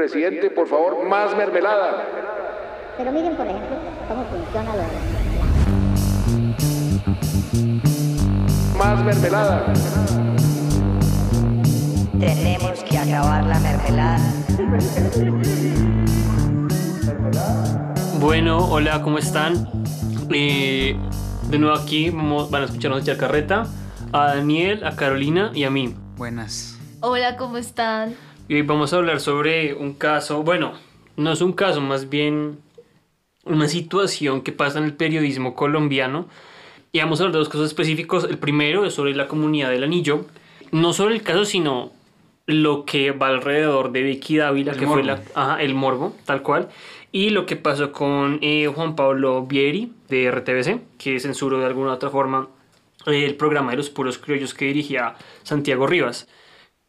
Presidente, por favor, más mermelada. Pero miren, por ejemplo, cómo funciona lo Más mermelada. Tenemos que acabar la mermelada. Bueno, hola, ¿cómo están? Eh, de nuevo aquí vamos- van a escucharnos echar carreta a Daniel, a Carolina y a mí. Buenas. Hola, ¿cómo están? Y hoy vamos a hablar sobre un caso, bueno, no es un caso, más bien una situación que pasa en el periodismo colombiano. Y vamos a hablar de dos casos específicos. El primero es sobre la comunidad del anillo. No sobre el caso, sino lo que va alrededor de Vicky Dávila, El que fue morbo. la, ajá, el morbo, tal cual. Y lo que pasó con eh, Juan Pablo Vieri de RTBC, que censuró de alguna u otra forma el programa de los puros criollos que dirigía Santiago Rivas.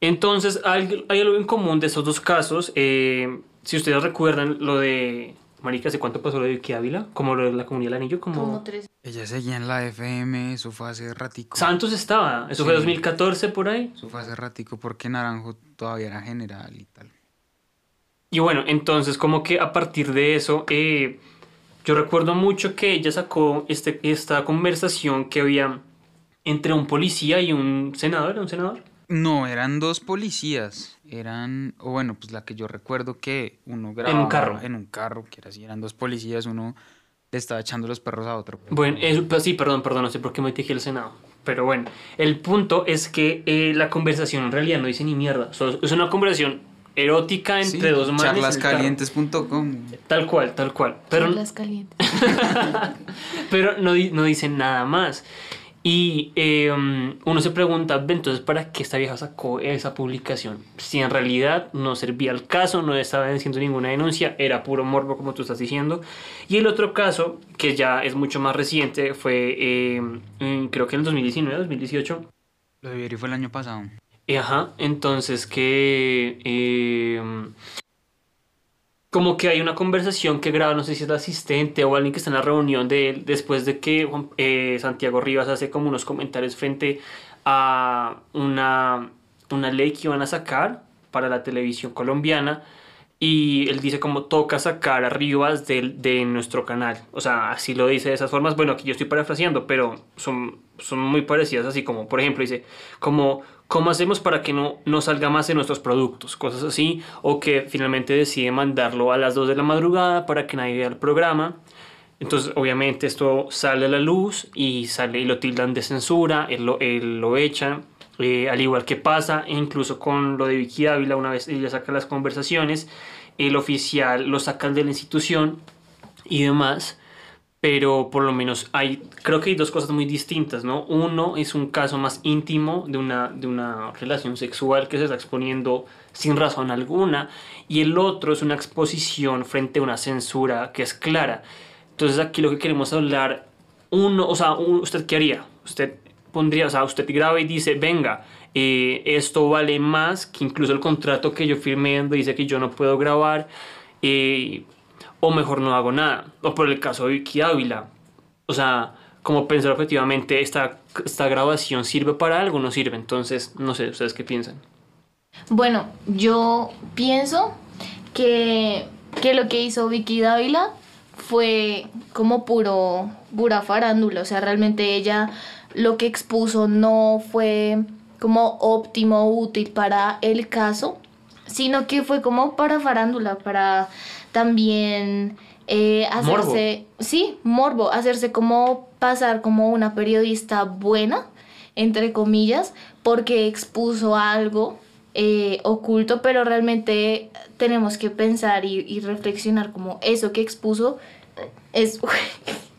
Entonces, hay, hay algo en común de esos dos casos. eh, si ustedes recuerdan lo de. Marica, ¿hace cuánto pasó lo de Vicky Ávila? Como lo de la comunidad del anillo, como. Como tres. Ella seguía en la FM, eso fue hace ratico. Santos estaba, eso fue Sí. 2014 por ahí. Eso fue hace ratico porque Naranjo todavía era general y tal. Y bueno, entonces como que a partir de eso, eh, yo recuerdo mucho que ella sacó este, esta conversación que había entre un policía y un senador, ¿era un senador? No, eran dos policías. Eran, o bueno, pues la que yo recuerdo que uno grababa carro. En un carro, que era así, eran dos policías, uno le estaba echando los perros a otro. Bueno, pues sí, perdón, perdón, no sé por qué me dije el Senado. Pero bueno, el punto es que eh, la conversación en realidad no dice ni mierda. So- es una conversación erótica Sí, entre dos manes. en. Charlascalientes.com. Tal cual, tal cual. Pero, Las calientes. pero no, no dicen nada más. Y eh, um, uno se pregunta, "Ve, entonces, ¿para qué esta vieja sacó esa publicación? Si en realidad no servía al caso, no estaba haciendo ninguna denuncia, era puro morbo, como tú estás diciendo. Y el otro caso, que ya es mucho más reciente, fue eh, en- creo que en el 2019, 2018. Lo de Vieri fue el año pasado. Eh, Ajá, entonces que eh, como que hay una conversación que graba, no sé si es el asistente o alguien que está en la reunión de él, después de que eh, Santiago Rivas hace como unos comentarios frente a una, una ley que iban a sacar para la televisión colombiana y él dice como toca sacar a Rivas del- de, nuestro canal. O sea, así lo dice de esas formas. Bueno, aquí yo estoy parafraseando, pero son, son muy parecidas, así como, por ejemplo, dice como ¿Cómo hacemos para que no, no salga más en nuestros productos? Cosas así. O que finalmente decide mandarlo a las 2 de la madrugada para que nadie vea el programa. Entonces, obviamente, esto sale a la luz y sale y lo tildan de censura, él lo, él lo echan. Eh, al igual que pasa incluso con lo de Vicky Ávila, una vez ella saca las conversaciones, el oficial lo sacan de la institución y demás. Pero por lo menos hay, creo que hay dos cosas muy distintas, ¿no? Uno es un caso más íntimo de una, de una relación sexual que se está exponiendo sin razón alguna. Y el otro es una exposición frente a una censura que es clara. Entonces aquí lo que queremos hablar, uno, o sea, ¿usted qué haría? Usted pondría, o sea, usted graba y dice, venga, eh, esto vale más que incluso el contrato que yo firmé donde dice que yo no puedo grabar. eh, o mejor no hago nada. O por el caso de Vicky Ávila. O sea, como pensar objetivamente, esta, esta grabación sirve para algo no sirve. Entonces, no sé, ¿ustedes qué piensan? Bueno, yo pienso que, que lo que hizo Vicky Dávila fue como puro, pura farándula. O sea, realmente ella lo que expuso no fue como óptimo, útil para el caso, sino que fue como para farándula, para también eh, hacerse, sí, morbo, hacerse como pasar como una periodista buena, entre comillas, porque expuso algo eh, oculto, pero realmente tenemos que pensar y, y reflexionar como eso que expuso es,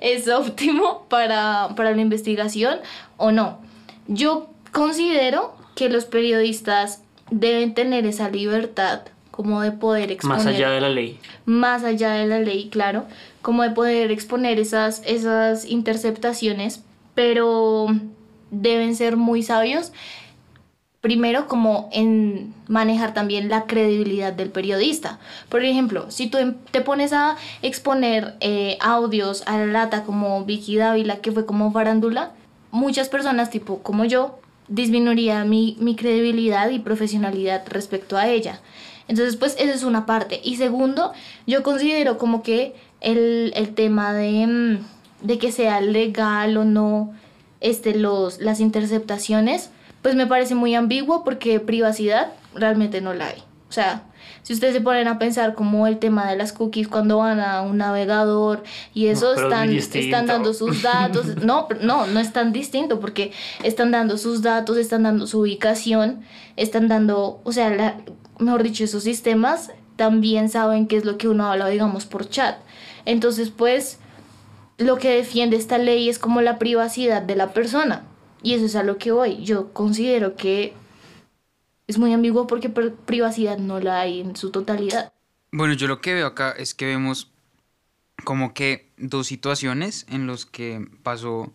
es óptimo para, para la investigación o no. Yo considero que los periodistas deben tener esa libertad como de poder exponer Más allá de la ley. más allá de la ley, claro, como de poder exponer esas, esas interceptaciones, pero deben ser muy sabios. Primero, como en manejar también la credibilidad del periodista. Por ejemplo, si tú em- te pones a exponer eh, audios a la lata como Vicky Dávila, que fue como farándula, muchas personas, tipo como yo, disminuiría mi, mi credibilidad y profesionalidad respecto a ella. Entonces, pues esa es una parte. Y segundo, yo considero como que el, el tema de, mm, de que sea legal o no este, los, las interceptaciones, pues me parece muy ambiguo porque privacidad realmente no la hay. O sea, si ustedes se ponen a pensar como el tema de las cookies cuando van a un navegador y eso No, pero es están, están dando sus datos. No, no, no es tan distinto porque están dando sus datos, están dando su ubicación, están dando, o sea, la- mejor dicho, esos sistemas también saben qué es lo que uno habla, digamos, por chat. Entonces, pues, lo que defiende esta ley es como la privacidad de la persona. Y eso es a lo que voy. Yo considero que es muy ambiguo porque privacidad no la hay en su totalidad. Bueno, yo lo que veo acá es que vemos como que dos situaciones en los que pasó,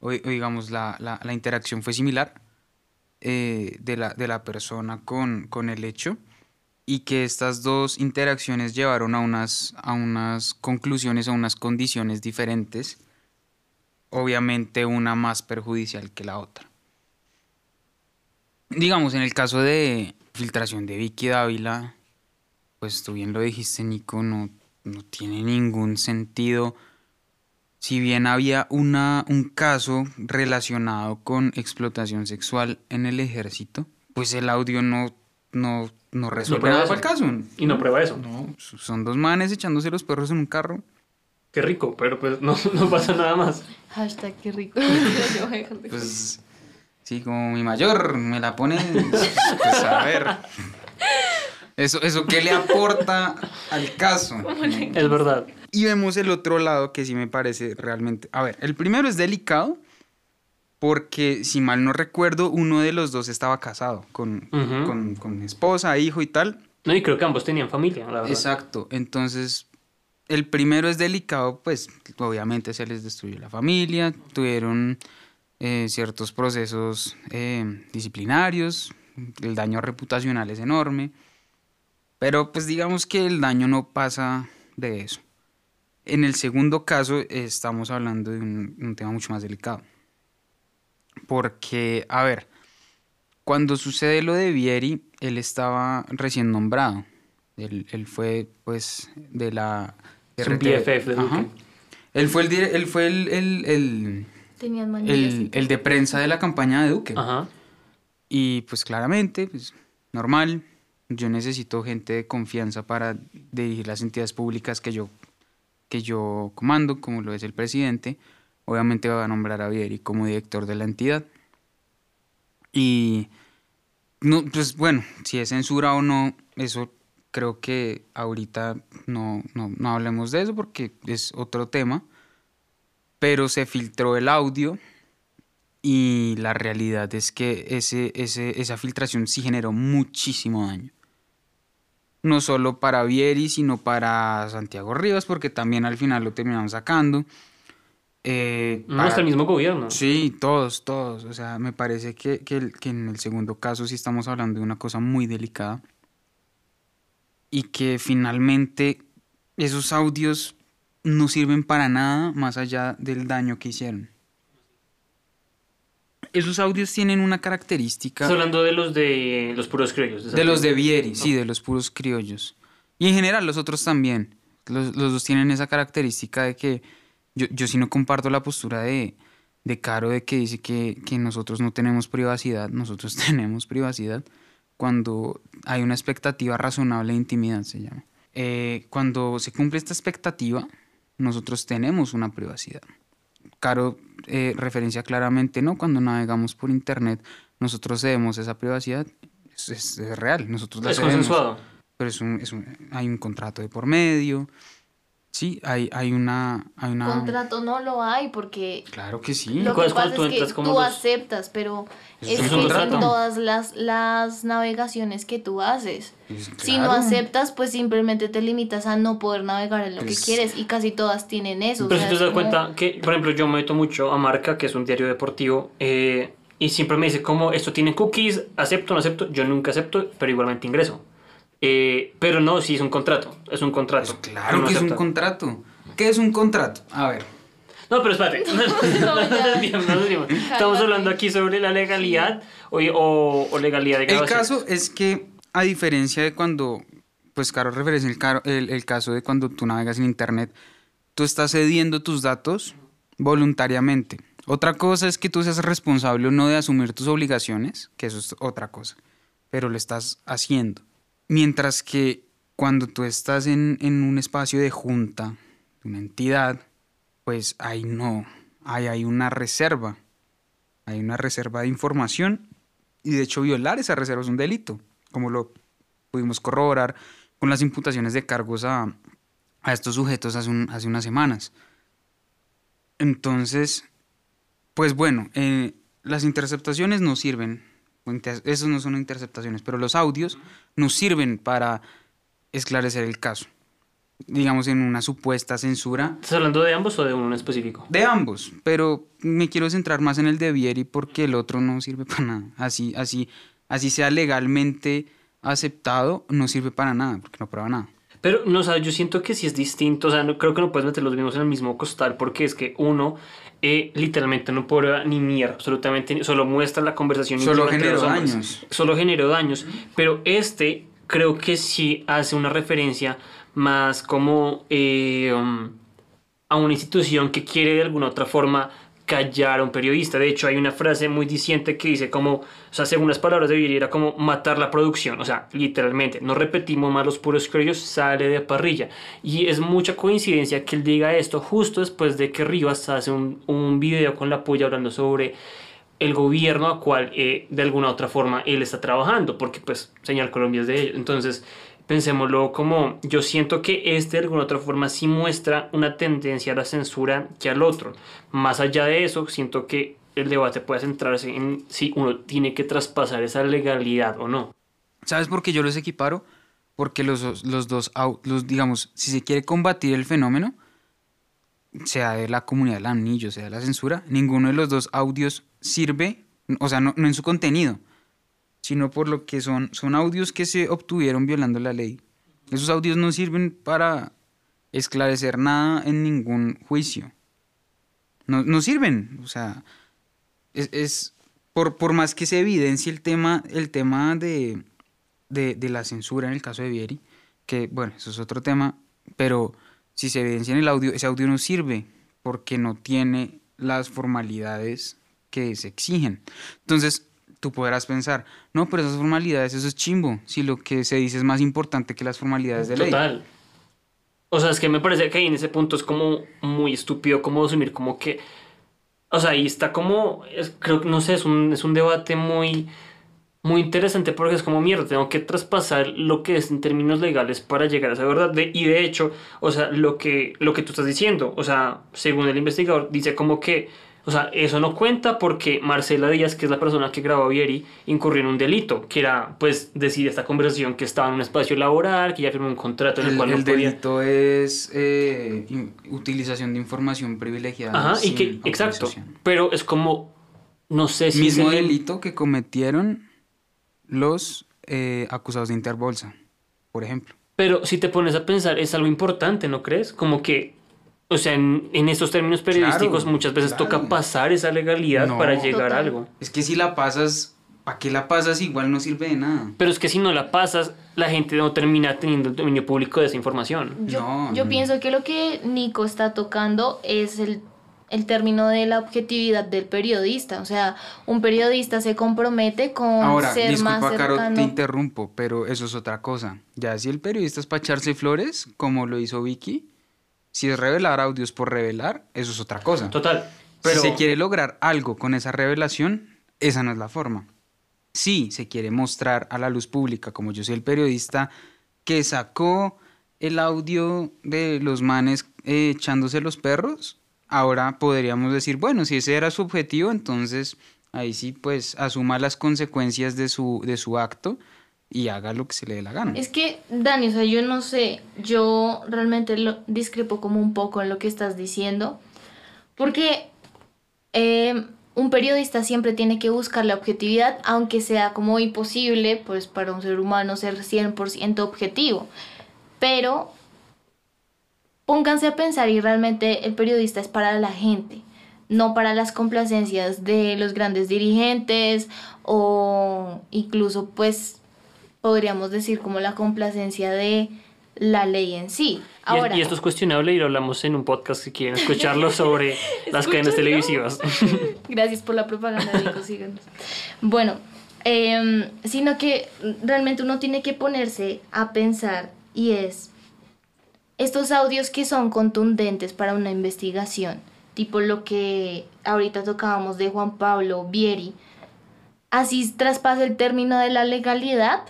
o digamos, la, la- la interacción fue similar eh, de, la, de la persona con, con el hecho y que estas dos interacciones llevaron a unas, a unas conclusiones, a unas condiciones diferentes, obviamente una más perjudicial que la otra. Digamos, en el caso de filtración de Vicky Dávila, pues tú bien lo dijiste, Nico, no, no tiene ningún sentido. Si bien había una, un caso relacionado con explotación sexual en el ejército, pues el audio no, no, no resuelve prueba nada el caso. Y no prueba eso. No, son dos manes echándose los perros en un carro. Qué rico, pero pues no, no pasa nada más. Hashtag qué rico. Pues sí, como mi mayor me la pone, pues a ver. Eso, eso qué le aporta al caso. Es verdad. Y vemos el otro lado que sí me parece realmente... A ver, el primero es delicado porque, si mal no recuerdo, uno de los dos estaba casado con, con, con esposa, hijo y tal. No, y creo que ambos tenían familia, la verdad. Exacto. Entonces, el primero es delicado, pues obviamente se les destruyó la familia, tuvieron eh, ciertos procesos eh, disciplinarios, el daño reputacional es enorme, pero pues digamos que el daño no pasa de eso. En el segundo caso estamos hablando de un, un tema mucho más delicado. Porque, a ver, cuando sucede lo de Vieri, él estaba recién nombrado. Él, él fue, pues, de la... Es un de Ajá. Duque. Él fue el, él fue el, el, el- el de prensa de la campaña de Duque. Ajá. Y pues claramente, pues normal, yo necesito gente de confianza para dirigir las entidades públicas que yo, que yo comando, como lo es el presidente. Obviamente va a nombrar a Vieri como director de la entidad. Y, no, pues bueno, si es censura o no, eso creo que ahorita no, no, no hablemos de eso porque es otro tema. Pero se filtró el audio y la realidad es que ese, ese, esa filtración sí generó muchísimo daño. No solo para Vieri, sino para Santiago Rivas, porque también al final lo terminaron sacando. Eh, No, para- hasta el mismo gobierno. Sí, todos, todos. O sea, me parece que, que, que en el segundo caso sí estamos hablando de una cosa muy delicada. Y que finalmente esos audios no sirven para nada más allá del daño que hicieron. Esos audios tienen una característica Estás hablando de los de los puros criollos. de los de Vieri, sí, de los puros criollos. Y en general los otros también. Los, los dos tienen esa característica de que yo, yo sí no comparto la postura de, de Caro de que dice que, que nosotros no tenemos privacidad, nosotros tenemos privacidad cuando hay una expectativa razonable de intimidad, se llama. Eh, cuando se cumple esta expectativa, nosotros tenemos una privacidad. Caro eh, referencia claramente, ¿no? Cuando navegamos por internet, nosotros cedemos esa privacidad. Es, es- es real, nosotros la Es cedemos. consensuado. Pero es un, es un- hay un contrato de por medio. Sí, hay, hay una... Hay una Contrato no lo hay porque Claro que sí. lo ¿Cuál que pasa tú es que tú los- aceptas, pero es es que contrato. todas las, las navegaciones que tú haces. Pues Si no claro. aceptas, pues simplemente te limitas a no poder navegar en lo Pues- que quieres y casi todas tienen eso. o Pero sea, si te es das como- cuenta que, por ejemplo, yo me meto mucho a Marca, que es un diario deportivo, eh, y siempre me dice como esto tiene cookies, acepto o no acepto, yo nunca acepto, pero igualmente ingreso. Eh, pero no, si es un contrato, es un contrato. Pues claro que es un contrato. ¿Qué es un contrato? A ver. No, pero espérate, no, no. Estamos hablando aquí sobre la legalidad o, o- o legalidad de El grabaciones. caso es que a diferencia de cuando, pues Caro referencia el, el, el caso de cuando tú navegas en Internet, tú estás cediendo tus datos voluntariamente. Otra cosa es que tú seas responsable o no de asumir tus obligaciones, que eso es otra cosa, pero lo estás haciendo. Mientras que cuando tú estás en, en un espacio de junta, de una entidad, pues ahí no, ahí hay una reserva, hay una reserva de información y de hecho violar esa reserva es un delito, como lo pudimos corroborar con las imputaciones de cargos a, a estos sujetos hace, un- hace unas semanas. Entonces, pues bueno, eh, las interceptaciones no sirven, esos no son interceptaciones, pero los audios nos sirven para esclarecer el caso. Digamos, en una supuesta censura ¿Estás hablando de ambos o de uno específico? de ambos, pero me quiero centrar más en el de Vieri porque el otro no sirve para nada. Así, así, así sea legalmente aceptado, no sirve para nada, porque no prueba nada. Pero, no, o sea, yo siento que sí es distinto, o sea, no, creo que no puedes meter los mismos en el mismo costal, porque es que uno eh, literalmente no prueba ni mierda, absolutamente, ni- solo muestra la conversación Solo generó daños. Solo generó daños, pero este creo que sí hace una referencia más como eh, um, a una institución que quiere de alguna otra forma callar a un periodista. De hecho, hay una frase muy diciente que dice como, o sea, según las palabras de era como matar la producción. O sea, literalmente, no repetimos más los puros criollos, sale de parrilla. Y es mucha coincidencia que él diga esto justo después de que Rivas hace un, un video con la puya hablando sobre el gobierno a cual eh, de alguna otra forma él está trabajando, porque pues Señal Colombia es de ellos. Entonces, pensémoslo como yo siento que este de alguna otra forma sí muestra una tendencia a la censura que al otro. Más allá de eso, siento que el debate puede centrarse en si uno tiene que traspasar esa legalidad o no. ¿Sabes por qué yo los equiparo? Porque los, los dos, los, digamos, si se quiere combatir el fenómeno, sea de la comunidad del anillo, sea de la censura, ninguno de los dos audios sirve, o sea, no en su contenido, sino por lo que son, son audios que se obtuvieron violando la ley. Esos audios no sirven para esclarecer nada en ningún juicio. No, no sirven, o sea, es, es- por, por más que se evidencie el tema, el tema de, de, de la censura en el caso de Vieri, que bueno, eso es otro tema, pero si se evidencia en el audio, ese audio no sirve porque no tiene las formalidades que se exigen. Entonces, tú podrás pensar, no, pero esas formalidades, eso es chimbo, si lo que se dice es más importante que las formalidades de ley. Total. O sea, es que me parece que ahí en ese punto es como muy estúpido como asumir como que... O sea, ahí está como... creo que, no sé, es un, es un debate muy... Muy interesante porque es como mierda, tengo que traspasar lo que es en términos legales para llegar a esa verdad. Y de hecho, o sea, lo que, lo que tú estás diciendo, o sea, según el investigador, dice como que, o sea, eso no cuenta porque Marcela Díaz, que es la persona que grabó a Vieri, incurrió en un delito, que era, pues, decir esta conversación que estaba en un espacio laboral, que ya firmó un contrato en el, El, cual el no podía... delito es eh, utilización de información privilegiada. Ajá, y que, exacto, pero es como, no sé si... Mismo es el- delito que cometieron los eh, acusados de Interbolsa, por ejemplo. Pero si te pones a pensar, es algo importante, ¿no crees? Como que, o sea, en, en estos términos periodísticos Claro, muchas veces claro. toca pasar esa legalidad No. para llegar a algo. Es que si la pasas, ¿para qué la pasas? Igual no sirve de nada. Pero es que si no la pasas, la gente no termina teniendo el dominio público de esa información. Yo, No, yo pienso que lo que Nico está tocando es el, el término de la objetividad del periodista. O sea, un periodista se compromete con Ahora, ser más disculpa, Caro, te cercano. interrumpo, pero eso es otra cosa. Ya si el periodista es para echarse flores, como lo hizo Vicky, si es revelar audios por revelar, eso es otra cosa. Total. Pero Si se quiere lograr algo con esa revelación, esa no es la forma. Si se quiere mostrar a la luz pública, como yo soy el periodista que sacó el audio de los manes eh, echándose los perros, ahora podríamos decir, bueno, si ese era su objetivo, entonces ahí sí, pues asuma las consecuencias de su, de su acto y haga lo que se le dé la gana. Es que, Dani, o sea, yo no sé, yo realmente discrepo como un poco en lo que estás diciendo, porque eh, un periodista siempre tiene que buscar la objetividad, aunque sea como imposible, pues para un ser humano ser 100% objetivo. Pero pónganse a pensar y realmente el periodista es para la gente, no para las complacencias de los grandes dirigentes o incluso pues podríamos decir como la complacencia de la ley en sí. Y- Ahora, y, esto es cuestionable y lo hablamos en un podcast si quieren escucharlo sobre las cadenas televisivas. Gracias por la propaganda, Nico, síganos. Bueno, em, sino que realmente uno tiene que ponerse a pensar y es estos audios que son contundentes para una investigación, tipo lo que ahorita tocábamos de Juan Pablo Vieri, así traspasa el término de la legalidad,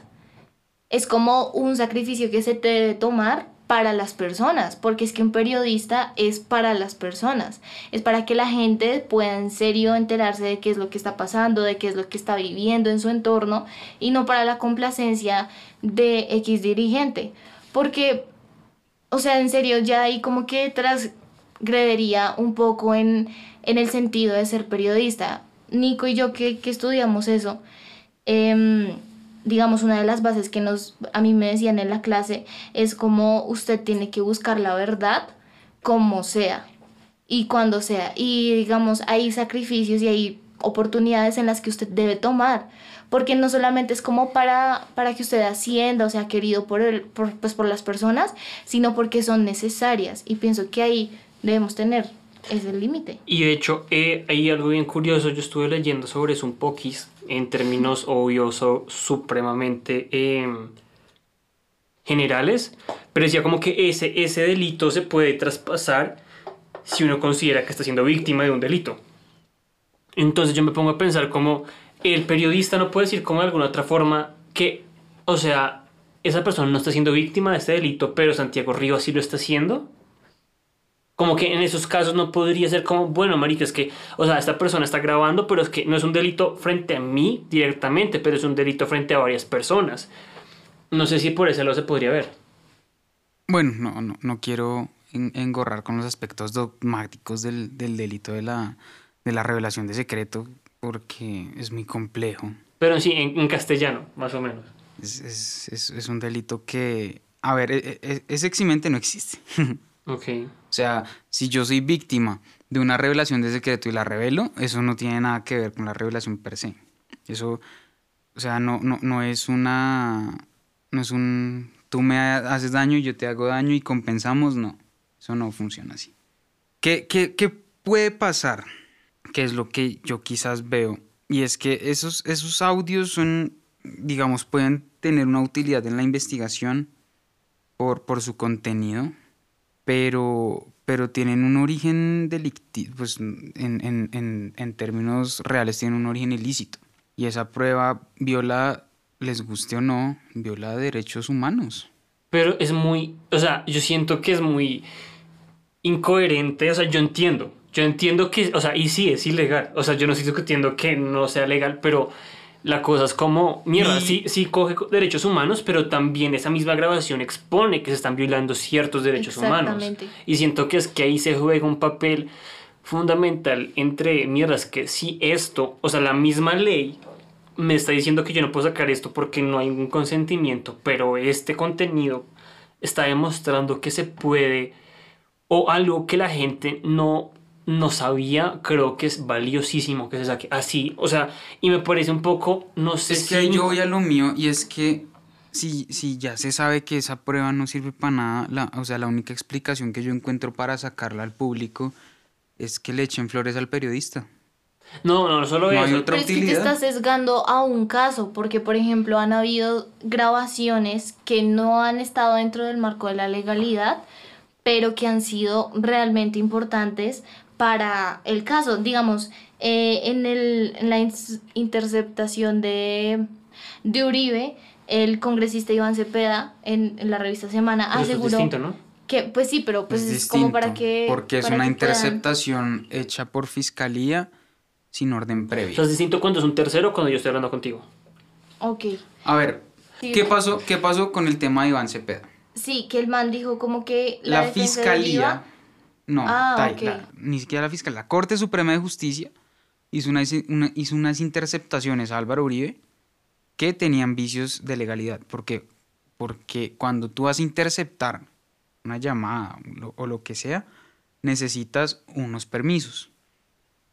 es como un sacrificio que se te debe tomar para las personas, porque es que un periodista es para las personas, es para que la gente pueda en serio enterarse de qué es lo que está pasando, de qué es lo que está viviendo en su entorno, y no para la complacencia de X dirigente, porque, o sea, en serio, ya ahí como que transgredería un poco en, en el sentido de ser periodista. Nico y yo que, que estudiamos eso, em, digamos, una de las bases que nos, a mí me decían en la clase es como usted tiene que buscar la verdad como sea y cuando sea. Y digamos, hay sacrificios y hay oportunidades en las que usted debe tomar. Porque no solamente es como para, para que usted ascienda o sea querido por, el, por, pues por las personas, sino porque son necesarias. Y pienso que ahí debemos tener ese límite. Y de hecho, eh, hay algo bien curioso. Yo estuve leyendo sobre eso en términos obvios o supremamente eh, generales. Pero decía como que ese, ese delito se puede traspasar si uno considera que está siendo víctima de un delito. Entonces yo me pongo a pensar como el periodista no puede decir como alguna otra forma que, o sea, esa persona no está siendo víctima de este delito, pero Santiago Rivas sí lo está haciendo. Como que en esos casos no podría ser como, bueno, marica, es que, o sea, esta persona está grabando, pero es que no es un delito frente a mí directamente, pero es un delito frente a varias personas. No sé si por ese lado se podría ver. Bueno, no, no, no quiero en- engorrar con los aspectos dogmáticos del, del delito de la, de la revelación de secreto, porque es muy complejo. Pero sí, en, en castellano, más o menos. Es, es- es- es un delito que, a ver, e- e- ese eximente no existe. Ok. O sea, si yo soy víctima de una revelación de secreto y la revelo, eso no tiene nada que ver con la revelación per se. Eso, o sea, no, no, no es una, no es un, tú me ha- haces daño y yo te hago daño y compensamos, no. Eso no funciona así. ¿Qué, qué, qué puede pasar? Que es lo que yo quizás veo. Y es que esos, esos audios son, digamos, pueden tener una utilidad en la investigación por, por su contenido, pero, pero tienen un origen delictivo, pues en, en- en- en términos reales tienen un origen ilícito. Y esa prueba viola, les guste o no, viola derechos humanos. Pero es muy, o sea, yo siento que es muy incoherente, o sea, yo entiendo, yo entiendo que, o sea, y sí, es ilegal, o sea, yo no estoy discutiendo que no sea legal, pero la cosa es como, mierda, Y- sí, sí coge co- derechos humanos, pero también esa misma grabación expone que se están violando ciertos derechos humanos. Exactamente. Y siento que es que ahí se juega un papel fundamental entre, mierdas, que si esto, o sea, la misma ley me está diciendo que yo no puedo sacar esto porque no hay un consentimiento, pero este contenido está demostrando que se puede, o algo que la gente no, no sabía, creo que es valiosísimo que se saque así, o sea, y me parece un poco, no sé Es si... que ahí yo voy a lo mío y es que si, si ya se sabe que esa prueba no sirve para nada, la, o sea, la única explicación que yo encuentro para sacarla al público es que le echen flores al periodista. No, no, no solo No hay otra Pero es que te utilidad. estás sesgando a un caso, porque por ejemplo han habido grabaciones que no han estado dentro del marco de la legalidad, pero que han sido realmente importantes para el caso. Digamos, eh, en, el, en la interceptación de, de Uribe, el congresista Iván Cepeda en, en la revista Semana Pero eso es aseguró distinto, ¿no? que, pues sí, pero pues es, es como para que... Porque es una puedan- interceptación hecha por fiscalía sin orden O previo. sea, es distinto cuando es un tercero cuando yo estoy hablando contigo. Ok. A ver, Sí. ¿qué pasó, ¿qué pasó con el tema de Iván Cepeda? Sí, que el man dijo como que La, fiscalía, no, Ah, Tai, ok. la- ni siquiera la fiscalía, la Corte Suprema de Justicia hizo, una- una- hizo unas interceptaciones a Álvaro Uribe que tenían vicios de legalidad. ¿Por qué? Porque cuando tú vas a interceptar una llamada o lo- o lo que sea, necesitas unos permisos.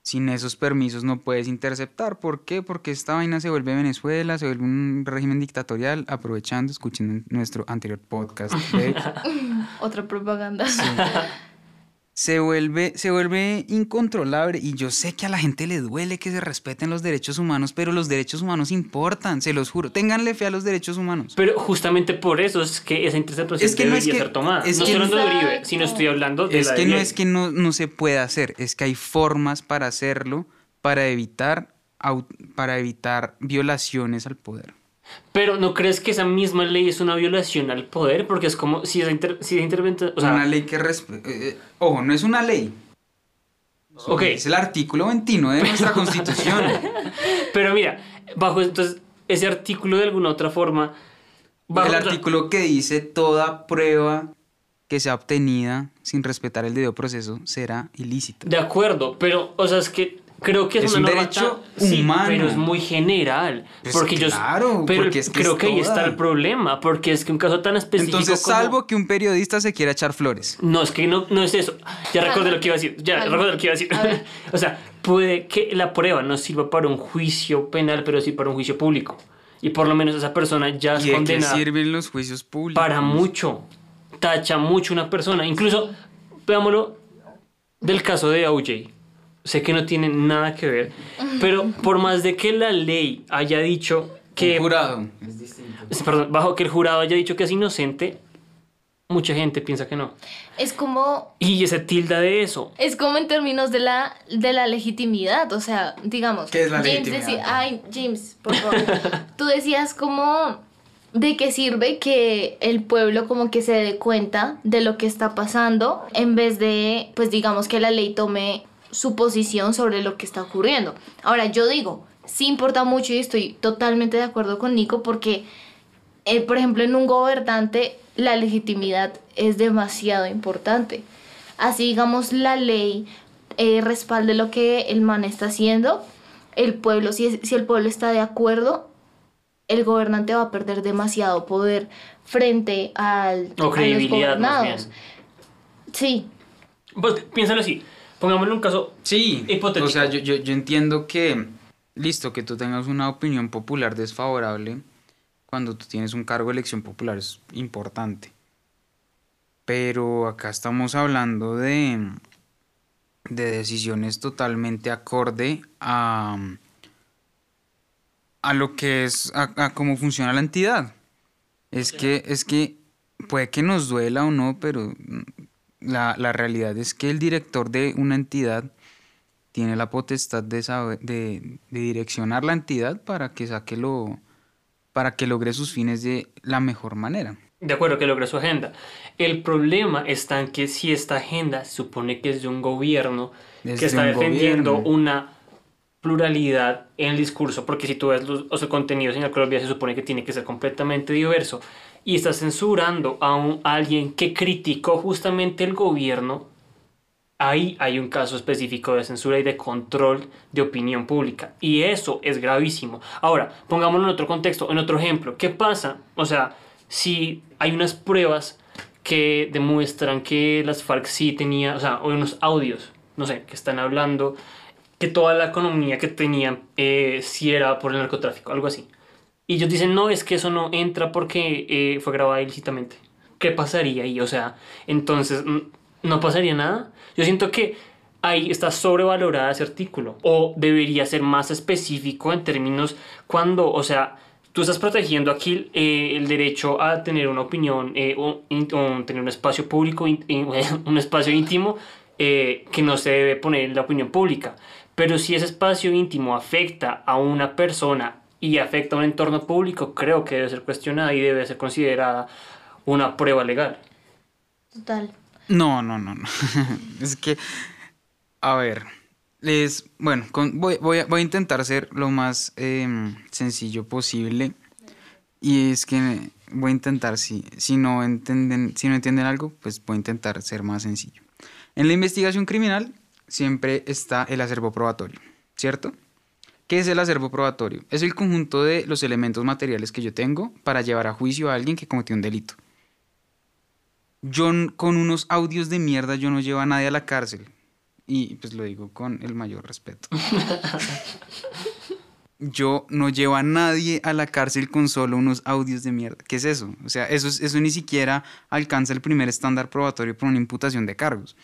sin esos permisos no puedes interceptar. ¿Por qué? Porque esta vaina se vuelve Venezuela, se vuelve un régimen dictatorial, aprovechando, escuchen nuestro anterior podcast. de. Otra propaganda. Se vuelve, se vuelve incontrolable y yo sé que a la gente le duele que se respeten los derechos humanos, pero los derechos humanos importan, se los juro. Ténganle fe a los derechos humanos. Pero justamente por eso es que esa interceptación Es que no es debería que- ser tomada. es no que estoy hablando de Exacto. Uribe, sino estoy hablando de Es la que de no es que no, no se pueda hacer, es que hay formas para hacerlo, para evitar, para evitar violaciones al poder. Pero ¿no crees que esa misma ley es una violación al poder? Porque es como si esa, inter si intervención... O sea, una ley que... eh, eh, ojo, no es una ley. ok. Es el artículo 29 de nuestra constitución. Pero mira, bajo entonces ese artículo de alguna otra forma... bajo el artículo que dice toda prueba que sea obtenida sin respetar el debido proceso será ilícita. De acuerdo, pero, o sea, es que creo que es, Es una un norma derecho tan- sí, humano. pero es muy general. Pues porque yo, claro, pero porque es que creo es que ahí está el problema, porque es que un caso tan específico Entonces, como- salvo que un periodista se quiera echar flores. No, es que no, no es eso. Ya recordé lo que iba a decir. Ya recordé lo que iba a decir. A o sea, puede que la prueba no sirva para un juicio penal, pero sí para un juicio público. Y por lo menos esa persona ya es ¿Y de qué condenada sirven los juicios públicos? para mucho. Tacha mucho una persona. Incluso, veámoslo del caso de OJ. Sé que no tiene nada que ver, pero por más de que la ley haya dicho que Un jurado. perdón, bajo que el jurado haya dicho que es inocente, mucha gente piensa que no. Es como Y se tilda de eso. Es como en términos de la, de la legitimidad, o sea, digamos. ¿Qué es la James legitimidad? decía- ay, James, por favor. Tú decías como de qué sirve que el pueblo como que se dé cuenta de lo que está pasando en vez de, pues digamos que la ley tome su posición sobre lo que está ocurriendo. Ahora, yo digo, sí importa mucho y estoy totalmente de acuerdo con Nico porque eh, por ejemplo, en un gobernante la legitimidad es demasiado importante. Así, digamos, la ley eh, respalde lo que el man está haciendo, el pueblo, si, es- si el pueblo está de acuerdo, el gobernante va a perder demasiado poder frente al, O a los gobernados. Sí, Pues piénsalo así. Pongámosle un caso. Sí, Hipotético. o sea, yo, yo, yo entiendo que, listo, que tú tengas una opinión popular desfavorable cuando tú tienes un cargo de elección popular es importante. Pero acá estamos hablando de, de decisiones totalmente acorde a, a lo que es, a, a cómo funciona la entidad. Es que, es que puede que nos duela o no, pero la, la realidad es que el director de una entidad tiene la potestad de, saber- de, de direccionar la entidad para que saque lo, para que logre sus fines de la mejor manera. De acuerdo que logre su agenda. El problema está en que si esta agenda se supone que es de un gobierno Desde que está un defendiendo gobierno. una pluralidad en el discurso, porque si tú ves los, los contenidos en la Colombia se supone que tiene que ser completamente diverso, y está censurando a, un, alguien que criticó justamente el gobierno, ahí hay un caso específico de censura y de control de opinión pública. Y eso es gravísimo. Ahora, pongámoslo en otro contexto, en otro ejemplo. ¿Qué pasa? O sea, si hay unas pruebas que demuestran que las FARC sí tenía, o sea, o unos audios, no sé, que están hablando que toda la economía que tenían eh, sí era por el narcotráfico, algo así. Y ellos dicen, no, es que eso no entra porque eh, fue grabada ilícitamente. ¿Qué pasaría ahí? O sea, entonces, ¿no pasaría nada? Yo siento que ahí está sobrevalorada ese artículo. O debería ser más específico en términos cuando, o sea, tú estás protegiendo aquí eh, el derecho a tener una opinión, eh, o, o tener un espacio público, un espacio íntimo eh, que no se debe poner en la opinión pública. Pero si ese espacio íntimo afecta a una persona y afecta a un entorno público, creo que debe ser cuestionada y debe ser considerada una prueba legal. total. No, no, no, no. es que, a ver, les, bueno, con- voy, voy a, voy a intentar ser lo más em, sencillo posible. Y es que voy a intentar, si, si, no entienden, si no entienden algo, pues voy a intentar ser más sencillo. En la investigación criminal siempre está el acervo probatorio, ¿cierto? ¿Qué es el acervo probatorio? Es el conjunto de los elementos materiales que yo tengo para llevar a juicio a alguien que cometió un delito. Yo con unos audios de mierda yo no llevo a nadie a la cárcel. y pues lo digo con el mayor respeto. Yo no llevo a nadie a la cárcel con solo unos audios de mierda. ¿Qué es eso? O sea, eso, es- eso ni siquiera alcanza el primer estándar probatorio por una imputación de cargos.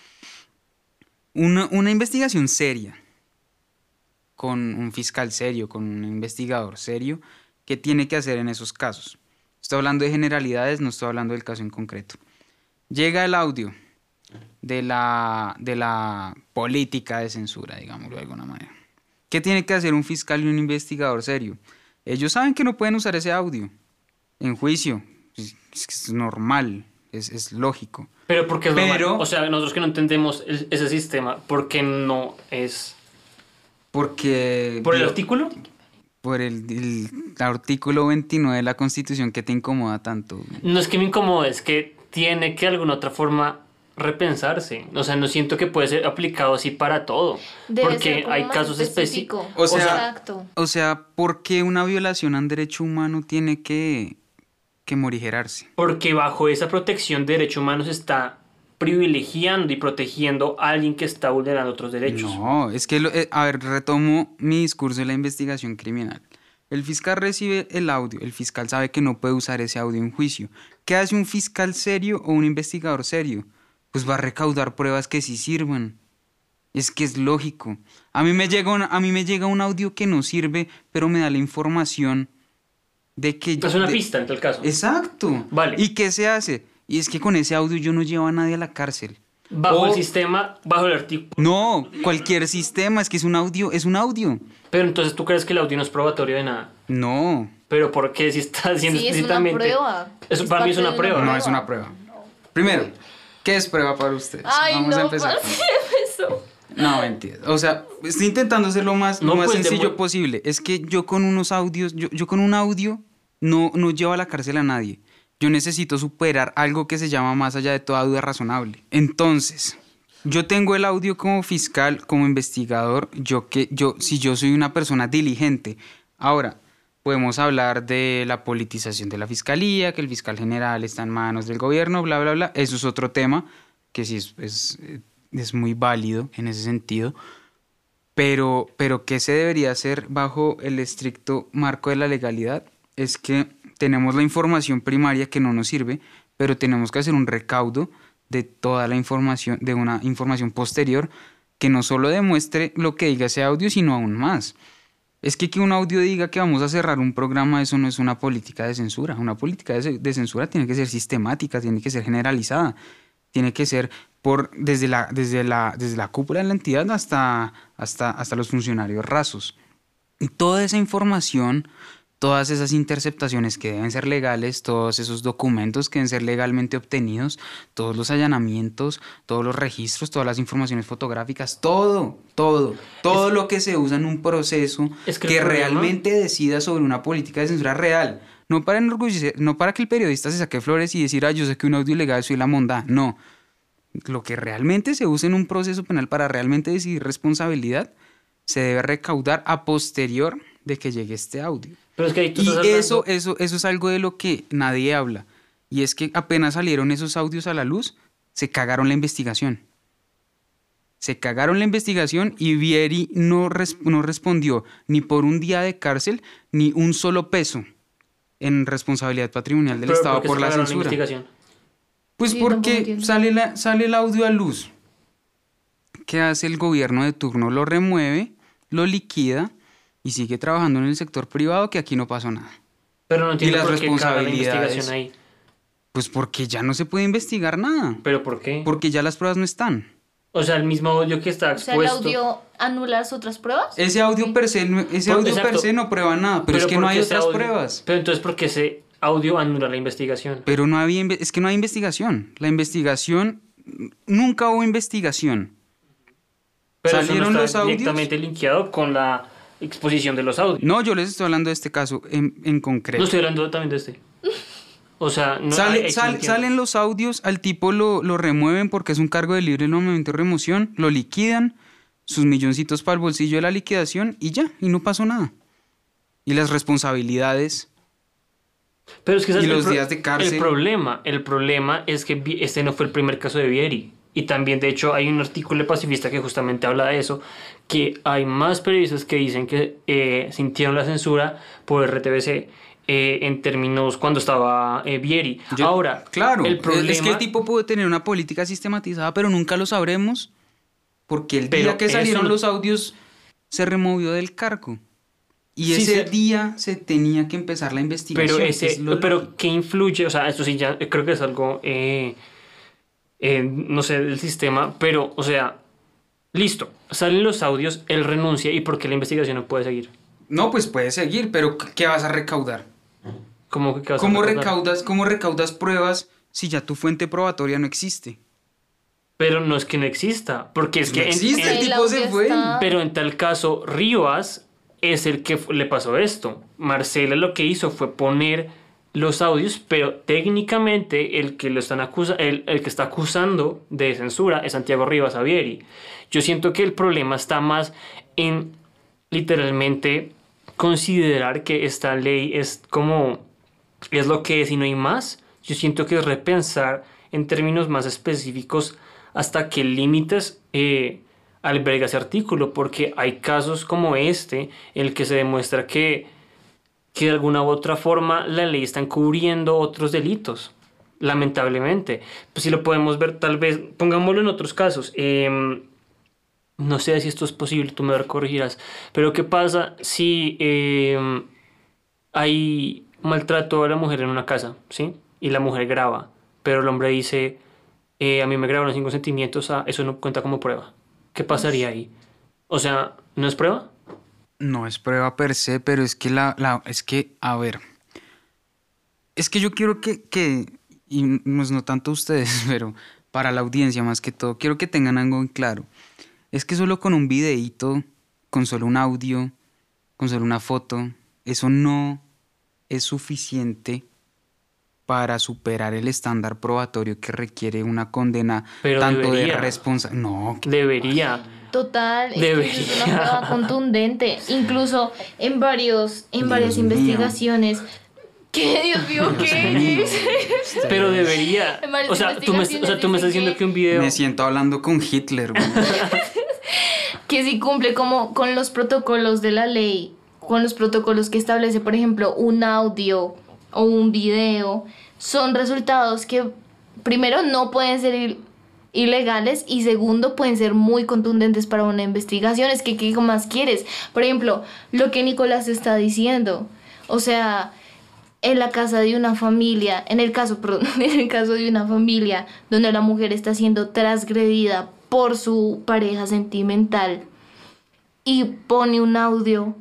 Una, una investigación seria, con un fiscal serio, con un investigador serio, ¿qué tiene que hacer en esos casos? Estoy hablando de generalidades, no estoy hablando del caso en concreto. Llega el audio de la, de la política de censura, digámoslo de alguna manera. ¿Qué tiene que hacer un fiscal y un investigador serio? Ellos saben que no pueden usar ese audio en juicio. Es, es normal, es, es lógico. Pero porque es Pero- normal. O sea, nosotros que no entendemos el- ese sistema, ¿por qué no es Porque... por el artículo? Por el, el artículo 29 de la Constitución que te incomoda tanto. No es que me incomode, es que tiene que de alguna otra forma repensarse. O sea, no siento que puede ser aplicado así para todo. Debe porque ser como hay más casos específicos. específico. O sea- Exacto. O sea, ¿por qué una violación a un derecho humano tiene que, que morigerarse? Porque bajo esa protección de derechos humanos está privilegiando y protegiendo a alguien que está vulnerando otros derechos. No, es que, lo- eh, a ver, retomo mi discurso de la investigación criminal. El fiscal recibe el audio, el fiscal sabe que no puede usar ese audio en juicio. ¿Qué hace un fiscal serio o un investigador serio? Pues va a recaudar pruebas que sí sirvan. Es que es lógico. A mí me llega un, a mí me llega un audio que no sirve, pero me da la información de que... Es una de- pista en tal caso. Exacto. Vale. ¿Y qué se hace? Y es que con ese audio yo no llevo a nadie a la cárcel. Bajo O- el sistema, bajo el artículo. No, cualquier sistema, es que es un audio, es un audio. Pero entonces tú crees que el audio no es probatorio de nada. No, Pero ¿por qué si está diciendo Sí, es una explícitamente? prueba. Eso Es para mí es una prueba. no es una prueba. Primero, ¿qué es prueba para ustedes? Ay, Vamos a no, empezar. parce, eso. No, mentira. O sea, estoy intentando ser lo más, No, lo más pues, sencillo posible. Es que yo con unos audios, yo, yo con un audio no, no llevo a la cárcel a nadie. Yo necesito superar algo que se llama más allá de toda duda razonable. Entonces, yo tengo el audio como fiscal, como investigador, yo que yo si yo soy una persona diligente. Ahora, podemos hablar de la politización de la fiscalía, que el fiscal general está en manos del gobierno, bla bla bla. Eso es otro tema que sí es, es, es muy válido en ese sentido. Pero, pero ¿qué se debería hacer bajo el estricto marco de la legalidad? Es que tenemos la información primaria que no nos sirve, pero tenemos que hacer un recaudo de toda la información, de una información posterior que no solo demuestre lo que diga ese audio, sino aún más. Es que que un audio diga que vamos a cerrar un programa, eso no es una política de censura. Una política de, censura tiene que ser sistemática, tiene que ser generalizada, tiene que ser por desde la, desde la, desde la cúpula de la entidad hasta, hasta, hasta los funcionarios rasos. Y toda esa información, todas esas interceptaciones que deben ser legales, todos esos documentos que deben ser legalmente obtenidos, todos los allanamientos, todos los registros, todas las informaciones fotográficas, todo, todo, todo lo que se usa en un proceso Es que realmente decida sobre una política de censura real. No para enorgullecer, no para que el periodista se saque flores y decir, ah, yo sé que un audio ilegal soy la monda. No. Lo que realmente se usa en un proceso penal para realmente decidir responsabilidad se debe recaudar a posterior de que llegue este audio. Pero es que ahí tú Y estás eso, eso, eso es algo de lo que nadie habla. Y es que apenas salieron esos audios a la luz, se cagaron la investigación. Se cagaron la investigación y Vieri no, res- no respondió ni por un día de cárcel ni un solo peso en responsabilidad patrimonial del Pero Estado ¿por qué por se la cagaron censura. investigación? Pues Sí, porque sale, la, sale el audio a luz. ¿Qué hace el gobierno de turno? Lo remueve, lo liquida y sigue trabajando en el sector privado que aquí no pasó nada. Pero no entiendo las por qué caga la responsabilidades. investigación ahí. Pues porque ya no se puede investigar nada. ¿Pero por qué? Porque ya las pruebas no están. O sea, el mismo audio que está O sea, el expuesto. audio anula las otras pruebas. Ese audio per se, no- ese Por- audio per exacto. se no prueba nada, pero, es que ¿por no hay otras audio- pruebas. Pero entonces, ¿por qué ese audio anula la investigación? Pero no había, es que no hay investigación. La investigación, nunca hubo investigación. Pero eso ¿Salieron no los está audios? directamente linkeado con la exposición de los audios. No, yo les estoy hablando de este caso en, en concreto. No estoy hablando también de este. O sea, no Sale- sal- entiendo. salen los audios, al tipo lo, lo remueven porque es un cargo de libre nombramiento y remoción, lo liquidan, sus milloncitos para el bolsillo de la liquidación y ya, y no pasó nada. Y las responsabilidades, Pero es que ¿sabes y los días de cárcel. El problema, el problema es que este no fue el primer caso de Vieri. y también de hecho hay un artículo de pacifista que justamente habla de eso, que hay más periodistas que dicen que eh, sintieron la censura por RTBC eh, en términos cuando estaba eh, Vieri. Yo- Ahora, claro, el problema... es que el tipo pudo tener una política sistematizada, pero nunca lo sabremos, porque el Pero día que salieron los audios se removió del cargo. Y Sí, ese se- día se tenía que empezar la investigación. Pero, ese, pero. ¿qué influye? O sea, esto sí ya creo que es algo, eh, no sé, del sistema, pero, o sea, listo, salen los audios, él renuncia y ¿por qué la investigación no puede seguir? No, pues puede seguir, pero ¿qué vas a recaudar? ¿Cómo, que qué vas a ¿Cómo recaudar? recaudas, ¿Cómo recaudas pruebas si ya tu fuente probatoria no existe? Pero no es que no exista, porque es que... No en- existe, en- el El tipo se fue. está- pero en tal caso, Rivas es el que le pasó esto. Marcela lo que hizo fue poner los audios, pero técnicamente el que lo están el, el que está acusando de censura es Santiago Rivas Avieri. Yo siento que el problema está más en literalmente considerar que esta ley es como es lo que es y no hay más. Yo siento que es repensar en términos más específicos hasta qué límites eh, alberga ese artículo, porque hay casos como este en el que se demuestra que, que de alguna u otra forma la ley está encubriendo otros delitos, lamentablemente. Pues si lo podemos ver, tal vez, pongámoslo en otros casos. em, no sé si esto es posible, tú me corregirás, pero ¿qué pasa si em, hay maltrato a la mujer en una casa, ¿sí? Y la mujer graba, pero el hombre dice, eh, a mí me grabaron sin consentimientos, ah, eso no cuenta como prueba. ¿Qué pasaría ahí? O sea, ¿no es prueba? No es prueba per se, pero es que la, la- es que, a ver. Es que yo quiero que, que, y pues no tanto ustedes, pero para la audiencia más que todo, quiero que tengan algo en claro. Es que solo con un videíto, con solo un audio, con solo una foto, eso no es suficiente para superar el estándar probatorio que requiere una condena Pero tanto debería. de responsabilidad. No, Debería. Total, eso es una Debería. prueba contundente. Incluso en varios, en varias Dios mío. investigaciones. ¿Qué? Dios mío, ¿qué? Pero debería. O sea, tú me, o sea, tú me estás diciendo que un video... me siento hablando con Hitler. güey. que si cumple como con los protocolos de la ley, con los protocolos que establece, por ejemplo, un audio o un video, son resultados que primero no pueden ser ilegales y segundo pueden ser muy contundentes para una investigación. Es que ¿qué más quieres? Por ejemplo, lo que Nicolás está diciendo. O sea, en la casa de una familia, en el caso, perdón, en el caso de una familia donde la mujer está siendo transgredida por su pareja sentimental y pone un audio,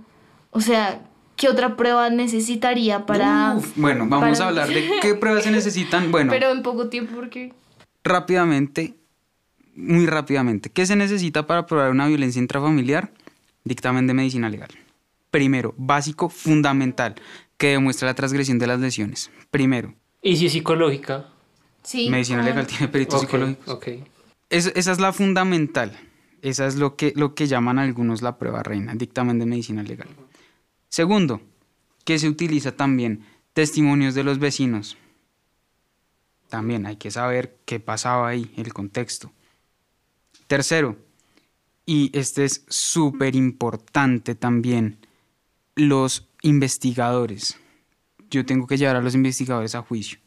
o sea, ¿qué otra prueba necesitaría para... Uf, bueno, vamos para- a hablar de qué pruebas se necesitan. Bueno, Pero en poco tiempo, porque... rápidamente, muy rápidamente. ¿Qué se necesita para probar una violencia intrafamiliar? Dictamen de medicina legal. Primero, básico, fundamental, que demuestra la transgresión de las lesiones. Primero, ¿Y si es psicológica? Sí. medicina ah, legal tiene peritos psicológicos. ok. Es- esa es la fundamental. Esa es lo que, lo que llaman algunos la prueba reina, dictamen de medicina legal. Segundo, que se utiliza también testimonios de los vecinos. También hay que saber qué pasaba ahí, el contexto. Tercero, y este es súper importante también, los investigadores. Yo tengo que llevar a los investigadores a juicio.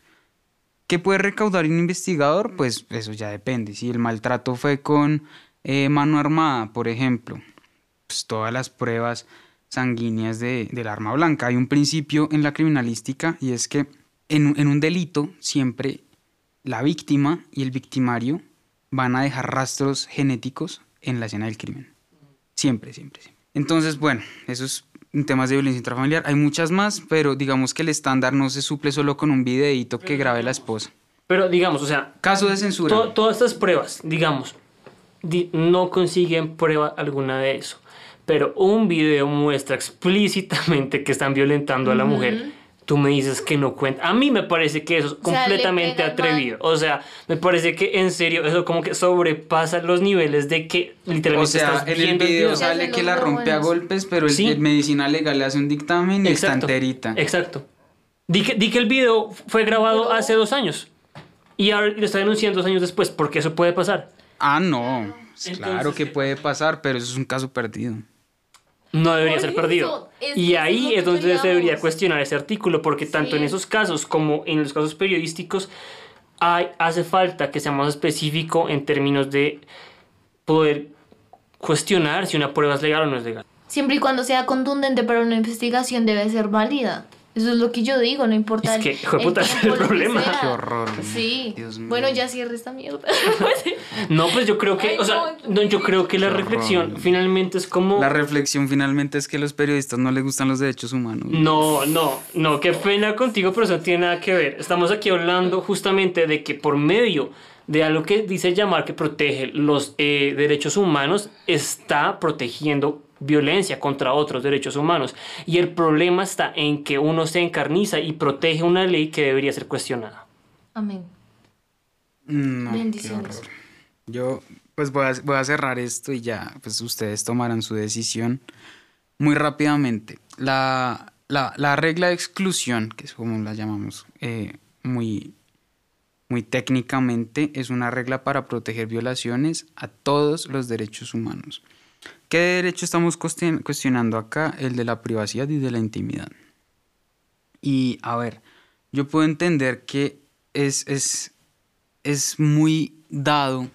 ¿Qué puede recaudar un investigador? Pues eso ya depende. Si el maltrato fue con eh, mano armada, por ejemplo, pues todas las pruebas sanguíneas de- del arma blanca. Hay un principio en la criminalística y es que en, en un delito siempre la víctima y el victimario van a dejar rastros genéticos en la escena del crimen. Siempre, siempre, siempre. Entonces, bueno, eso es en temas de violencia intrafamiliar. Hay muchas más, pero digamos que el estándar no se suple solo con un videíto que grabe la esposa. Pero digamos, o sea, Caso de censura. to- todas estas pruebas, digamos, di- no consiguen prueba alguna de eso. Pero un video muestra explícitamente que están violentando a la mujer. Tú me dices que no cuenta. A mí me parece que eso es O sea, le completamente atrevido. O sea, me parece que en serio eso como que sobrepasa los niveles de que literalmente O sea, estás en el video video. sale que la rompe a golpes, pero el, Sí. el medicina legal le hace un dictamen y está enterita. Exacto. Di que, di que el video fue grabado Pero- hace dos años. y ahora lo está denunciando dos años después, porque eso puede pasar. Ah, no. claro Entonces, que puede pasar, pero eso es un caso perdido. No debería ser perdido. es Y ahí es donde se debería cuestionar ese artículo, porque tanto Sí. en esos casos como en los casos periodísticos hay, hace falta que sea más específico en términos de poder cuestionar si una prueba es legal o no es legal. Siempre y cuando sea contundente para una investigación debe ser válida. Eso es lo que yo digo, no importa. Es que, el- hijo de puta, ese es el problema. sea. Qué horror. Sí. Dios mío. Bueno, ya cierre esta mierda. No, pues yo creo que, Ay, o sea, no, no, yo creo que la reflexión horror. finalmente es como... La reflexión finalmente es que a los periodistas no les gustan los derechos humanos. No, no, no, qué pena contigo, pero eso no tiene nada que ver. Estamos aquí hablando justamente de que por medio de algo que dice llamar que protege los eh, derechos humanos, está protegiendo violencia contra otros derechos humanos. Y el problema está en que uno se encarniza y protege una ley que debería ser cuestionada. Amén. No, Bendiciones. Yo pues voy a, voy a cerrar esto y ya pues ustedes tomarán su decisión muy rápidamente. La, la, la regla de exclusión, que es como la llamamos eh, muy, muy técnicamente, es una regla para proteger violaciones a todos los derechos humanos. ¿Qué derecho estamos cuestion- cuestionando acá? El de la privacidad y de la intimidad. Y a ver, yo puedo entender que es, es, es muy dado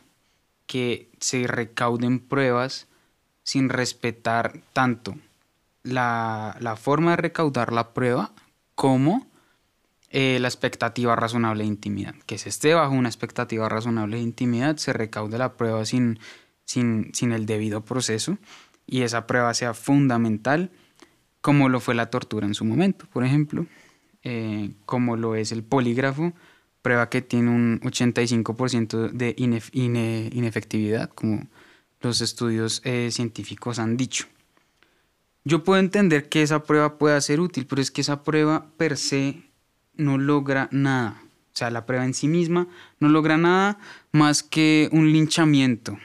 que se recauden pruebas sin respetar tanto la, la forma de recaudar la prueba como eh, la expectativa razonable de intimidad. Que se esté bajo una expectativa razonable de intimidad, se recaude la prueba sin, sin, sin el debido proceso y esa prueba sea fundamental, como lo fue la tortura en su momento, por ejemplo, eh, como lo es el polígrafo, prueba que tiene un 85% de inef- ine- inefectividad, como los estudios eh, científicos han dicho. Yo puedo entender que esa prueba pueda ser útil, pero es que esa prueba per se no logra nada. O sea, la prueba en sí misma no logra nada más que un linchamiento.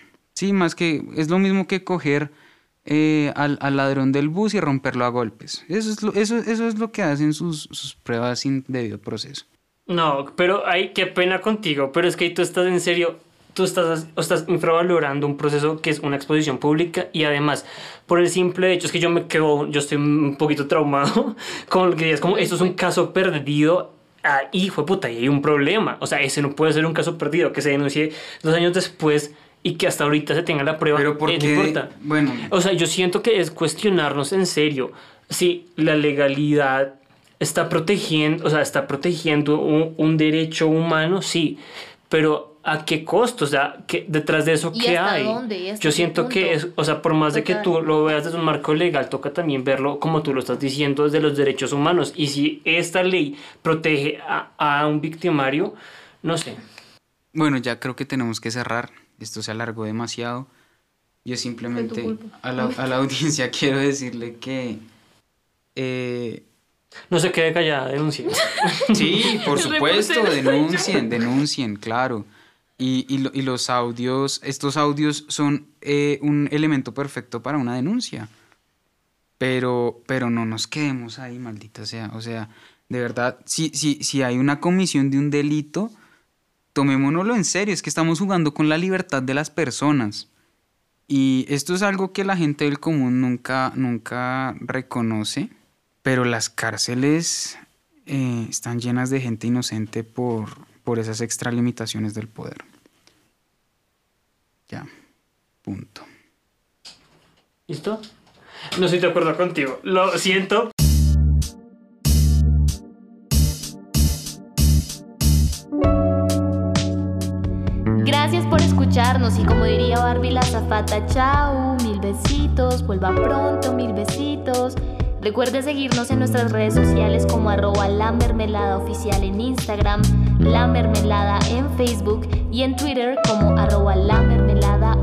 Sí, más que es lo mismo que coger eh, al, ladrón del bus y romperlo a golpes. Eso es lo, eso, eso es lo que hacen sus, sus pruebas sin debido proceso. No, pero ay, qué pena contigo, pero es que tú estás en serio, tú estás, estás infravalorando un proceso que es una exposición pública y además, por el simple hecho, es que yo me quedo, yo estoy un poquito traumado con lo que digas, como esto es un caso perdido, ah, hijo de puta, y hay un problema, o sea, ese no puede ser un caso perdido, que se denuncie dos años después y que hasta ahorita se tenga la prueba, Pero ¿por eh, no qué? importa. Bueno, O sea, yo siento que es cuestionarnos en serio si la legalidad está protegiendo, o sea, está protegiendo un, un derecho humano, sí, pero ¿a qué costo? O sea, ¿qué- detrás de eso, ¿Y ¿qué hasta hay? dónde? ¿Y hasta Yo qué siento que es, o sea, por más de que tú lo veas desde un marco legal, toca también verlo como tú lo estás diciendo desde los derechos humanos. Y si esta ley protege a, a un victimario, no sé. Bueno, ya creo que tenemos que cerrar. Esto se alargó demasiado. Yo simplemente a la, a la audiencia quiero decirle que... eh, No se quede callada, denuncie. sí, por supuesto, denuncien, denuncien, claro. Y, y los audios, estos audios son eh, un elemento perfecto para una denuncia. Pero, pero no nos quedemos ahí, maldita sea. O sea, de verdad, si, si, si hay una comisión de un delito, tomémonoslo en serio, es que estamos jugando con la libertad de las personas. Y esto es algo que la gente del común nunca, nunca reconoce, pero las cárceles eh, están llenas de gente inocente por, por esas extralimitaciones del poder. Ya, punto. ¿Listo? No estoy de acuerdo contigo. Lo siento. Por escucharnos y como diría Barbie la zafata, chao, mil besitos, vuelva pronto, mil besitos. Recuerde seguirnos en nuestras redes sociales como arroba la mermelada oficial en Instagram, la mermelada en Facebook y en Twitter como arroba la mermelada